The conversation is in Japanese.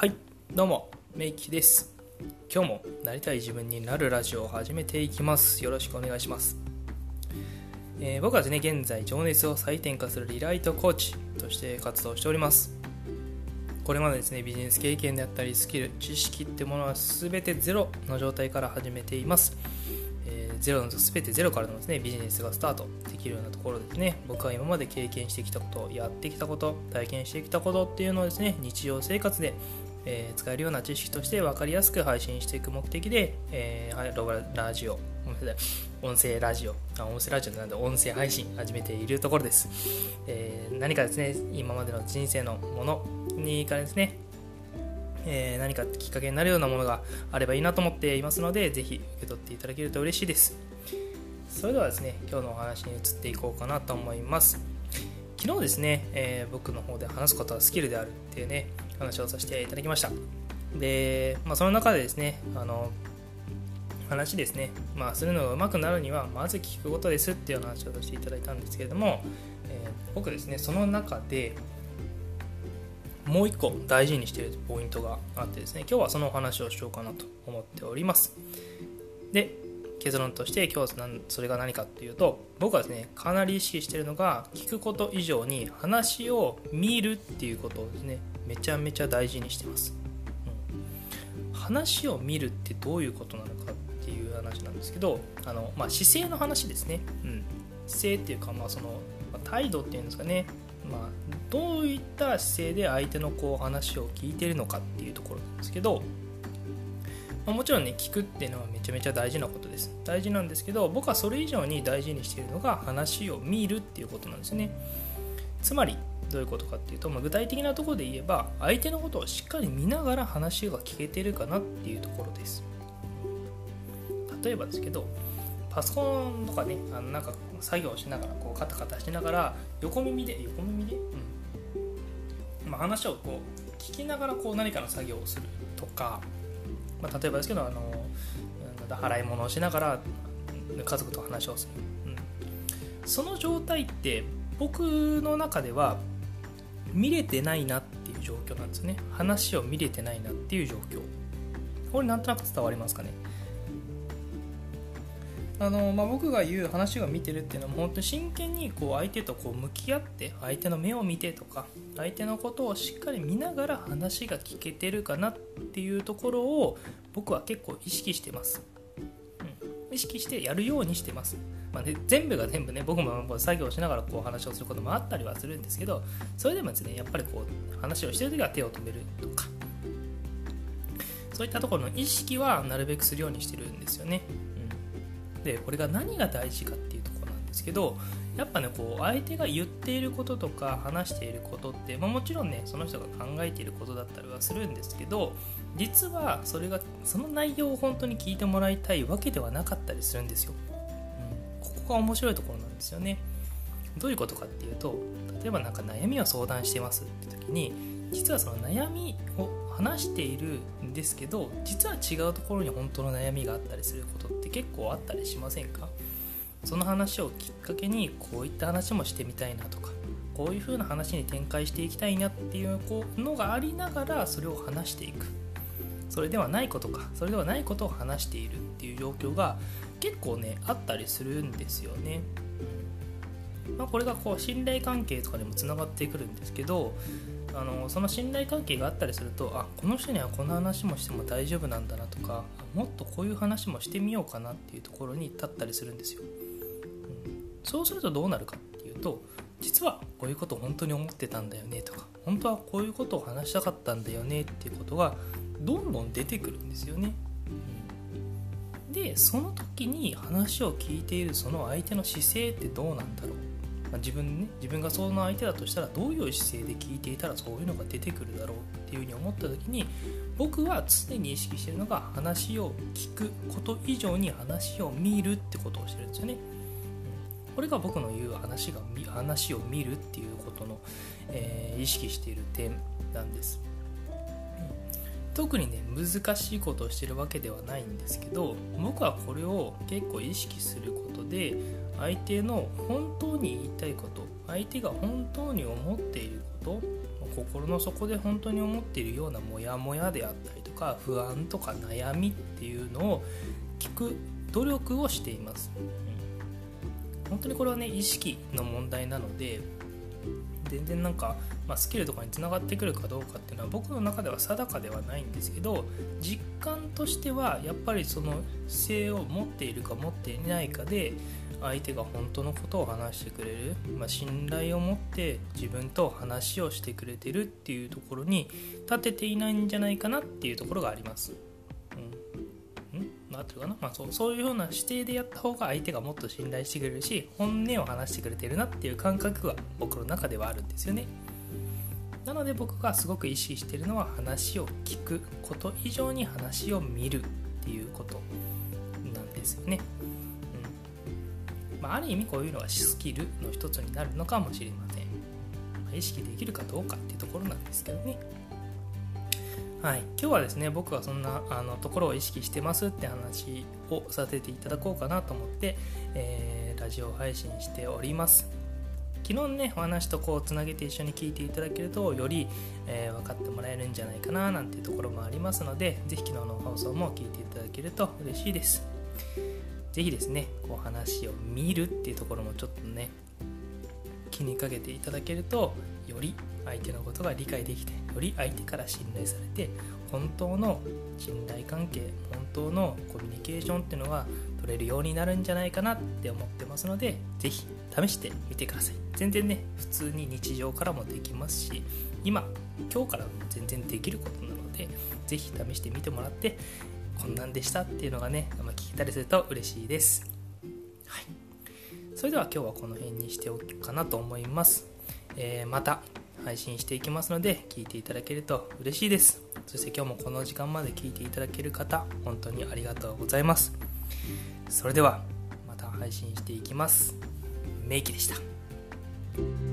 はいどうもメイキです。今日もなりたい自分になるラジオを始めていきます。よろしくお願いします、えー、僕はですね現在情熱を再転化するリライトコーチとして活動しております。これまでですねビジネス経験であったりスキル知識ってものは全てゼロの状態から始めています。ゼロの全てゼロからのですねビジネスがスタートできるようなところですね。僕は今まで経験してきたことやってきたこと体験してきたことっていうのをですね日常生活で、えー、使えるような知識として分かりやすく配信していく目的で、えー、ロラジオ音声ラジオ音声ラジオなんで音声配信始めているところです、えー、何かですね今までの人生のものにからですねえー、何かきっかけになるようなものがあればいいなと思っていますので、ぜひ受け取っていただけると嬉しいです。それではですね、今日のお話に移っていこうかなと思います。昨日ですね、えー、僕の方で話すことはスキルであるっていうね、話をさせていただきました。で、まあ、その中でですね、あの、話ですね、まあ、するのが上手くなるには、まず聞くことですっていう話をさせていただいたんですけれども、えー、僕ですね、その中で、もう一個大事にしてるポイントがあってですね今日はそのお話をしようかなと思っております。で結論として今日それが何かっていうと僕はですねかなり意識してるのが聞くこと以上に話を見るっていうことをですね。めちゃめちゃ大事にしてます、うん、話を見るってどういうことなのかっていう話なんですけどあの、まあ、姿勢の話ですね、うん、姿勢っていうか、まあ、その態度っていうんですかね。まあ、どういった姿勢で相手のこう話を聞いてるのかっていうところなんですけど、ま、もちろんね聞くっていうのはめちゃめちゃ大事なことです。大事なんですけど僕はそれ以上に大事にしているのが話を見るっていうことなんですね。つまりどういうことかっていうと、まあ、具体的なところで言えば相手のことをしっかり見ながら話が聞けてるかなっていうところです。例えばですけどパソコンとかねあのなんか作業しながらこうカタカタしながら横耳で横耳で、うん。まあ、話をこう聞きながらこう何かの作業をするとか、まあ、例えばですけどあの払い物をしながら家族と話をする、うん、その状態って僕の中では見れてないなっていう状況なんですね。話を見れてないなっていう状況。これなんとなく伝わりますかね？あのまあ、僕が言う話が見てるっていうのは本当に真剣にこう相手とこう向き合って相手の目を見てとか相手のことをしっかり見ながら話が聞けてるかなっていうところを僕は結構意識してます、うん、意識してやるようにしてます、まあね、全部が全部ね僕も作業しながらこう話をすることもあったりはするんですけどそれでもですねやっぱりこう話をしてる時は手を止めるとか。そういったところの意識はなるべくするようにしてるんですよね。うん。でこれが何が大事かっていうところなんですけどやっぱねこう相手が言っていることとか話していることって、まあ、もちろんねその人が考えていることだったりはするんですけど実はそれがその内容を本当に聞いてもらいたいわけではなかったりするんですよ、こが面白いところなんですよね。どういうことかっていうと例えば何か悩みを相談してますって時に実はその悩みを話しているんですけど実は違うところに本当の悩みがあったりすることって結構あったりしませんか？その話をきっかけにこういった話もしてみたいなとかこういう風な話に展開していきたいなっていうのがありながらそれを話していく。それではないことか。それではないことを話しているっていう状況が結構ねあったりするんですよね、まあ、これがこう信頼関係とかにもつながってくるんですけどあのその信頼関係があったりするとあこの人にはこの話もしても大丈夫なんだなとかもっとこういう話もしてみようかなっていうところに立ったりするんですよ、そうするとどうなるかっていうと実はこういうことを本当に思ってたんだよねとか本当はこういうことを話したかったんだよねっていうことがどんどん出てくるんですよね、でその時に話を聞いているその相手の姿勢ってどうなんだろうまあ、自分ね自分がその相手だとしたらどういう姿勢で聞いていたらそういうのが出てくるだろうっていうふうに思った時に僕は常に意識してるのが話を聞くこと以上に話を見るってことをしてるんですよね。これが僕の言う話が話を見るっていうことの、えー、意識している点なんです。特にね難しいことをしてるわけではないんですけど僕はこれを結構意識することで相手の本当に言いたいこと相手が本当に思っていること心の底で本当に思っているようなモヤモヤであったりとか不安とか悩みっていうのを聞く努力をしています、うん、本当にこれはね意識の問題なので全然なんか、まあ、スキルとかにつながってくるかどうかっていうのは僕の中では定かではないんですけど実感としてはやっぱりその姿勢を持っているか持っていないかで相手が本当のことを話してくれる、まあ、信頼を持って自分と話をしてくれてるっていうところに立てていないんじゃないかなっていうところがあります。うん、んなってるかな、まあ、そうそういうような指定でやった方が相手がもっと信頼してくれるし本音を話してくれてるなっていう感覚が僕の中ではあるんですよね。なので僕がすごく意識してるのは話を聞くこと以上に話を見るっていうことなんですよね。うんまあ、ある意味こういうのはスキルの一つになるのかもしれません、まあ、意識できるかどうかっていうところなんですけどねはい、今日はですね僕はそんなあのところを意識してますって話をさせていただこうかなと思って、えー、ラジオ配信しております。昨日ねお話とこうつなげて一緒に聞いていただけるとより、えー、分かってもらえるんじゃないかななんていうところもありますので是非昨日の放送も聞いていただけると嬉しいです。是非ですねこう話を見るっていうところもちょっとね気にかけていただけるとより相手のことが理解できてより相手から信頼されて本当の信頼関係本当のコミュニケーションっていうのが取れるようになるんじゃないかなって思ってますので是非試してみてください全然ね普通に日常からもできますし今今日からも全然できることなので是非試してみてもらってこんなんでしたっていうのがね、聞けたりすると嬉しいです。はい。それでは今日はこの辺にしておくかなと思います。えー、また配信していきますので聞いていただけると嬉しいです。そして今日もこの時間まで聞いていただける方、本当にありがとうございます。それではまた配信していきます。メイキでした。